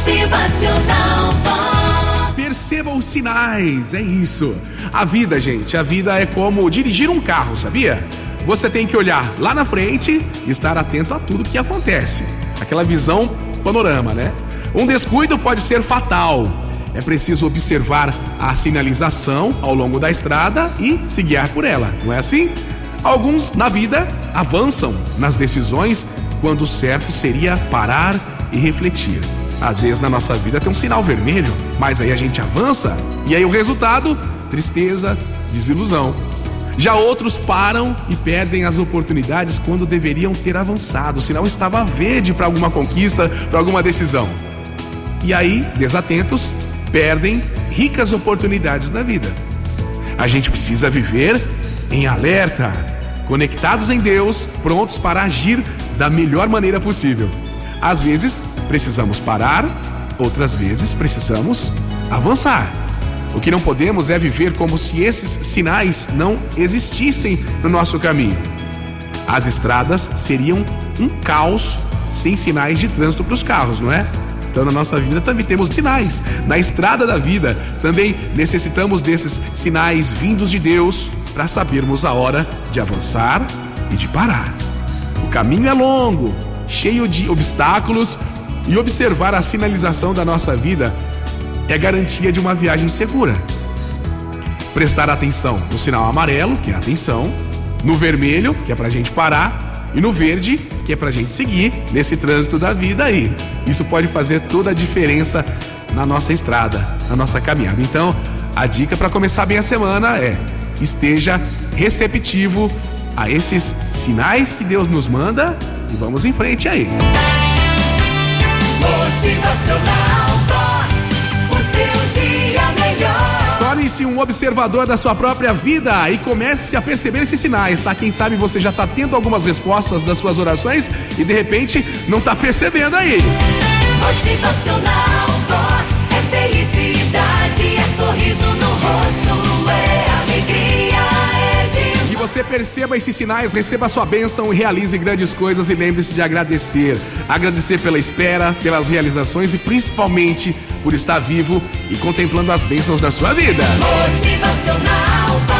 Motivacional. Perceba os sinais, é isso. A vida, gente, a vida é como dirigir um carro, sabia? Você tem que olhar lá na frente e estar atento a tudo que acontece. Aquela visão panorama, né? Um descuido pode ser fatal. É preciso observar a sinalização ao longo da estrada e se guiar por ela, não é assim? Alguns na vida avançam nas decisões quando o certo seria parar e refletir. Às vezes na nossa vida tem um sinal vermelho, mas aí a gente avança e aí o resultado: tristeza, desilusão. Já outros param e perdem as oportunidades quando deveriam ter avançado. O sinal estava verde para alguma conquista, para alguma decisão. E aí, desatentos, perdem ricas oportunidades na vida. A gente precisa viver em alerta, conectados em Deus, prontos para agir da melhor maneira possível. Às vezes precisamos parar, outras vezes precisamos avançar. O que não podemos é viver como se esses sinais não existissem no nosso caminho. As estradas seriam um caos sem sinais de trânsito para os carros, não é? Então, na nossa vida também temos sinais. Na estrada da vida também necessitamos desses sinais vindos de Deus para sabermos a hora de avançar e de parar. O caminho é longo, cheio de obstáculos, e observar a sinalização da nossa vida é garantia de uma viagem segura. Prestar atenção no sinal amarelo, que é atenção, no vermelho, que é pra gente parar, e no verde, que é pra gente seguir nesse trânsito da vida aí. Isso pode fazer toda a diferença na nossa estrada, na nossa caminhada. Então, a dica para começar bem a semana é: esteja receptivo a esses sinais que Deus nos manda e vamos em frente aí. Motivacional Vox. O seu dia melhor. Torne-se um observador da sua própria vida e comece a perceber esses sinais, tá? Quem sabe você já tá tendo algumas respostas das suas orações e de repente não tá percebendo aí. Motivacional Vox. É felicidade, você perceba esses sinais, receba sua bênção e realize grandes coisas e lembre-se de agradecer. Agradecer pela espera, pelas realizações e principalmente por estar vivo e contemplando as bênçãos da sua vida. motivacional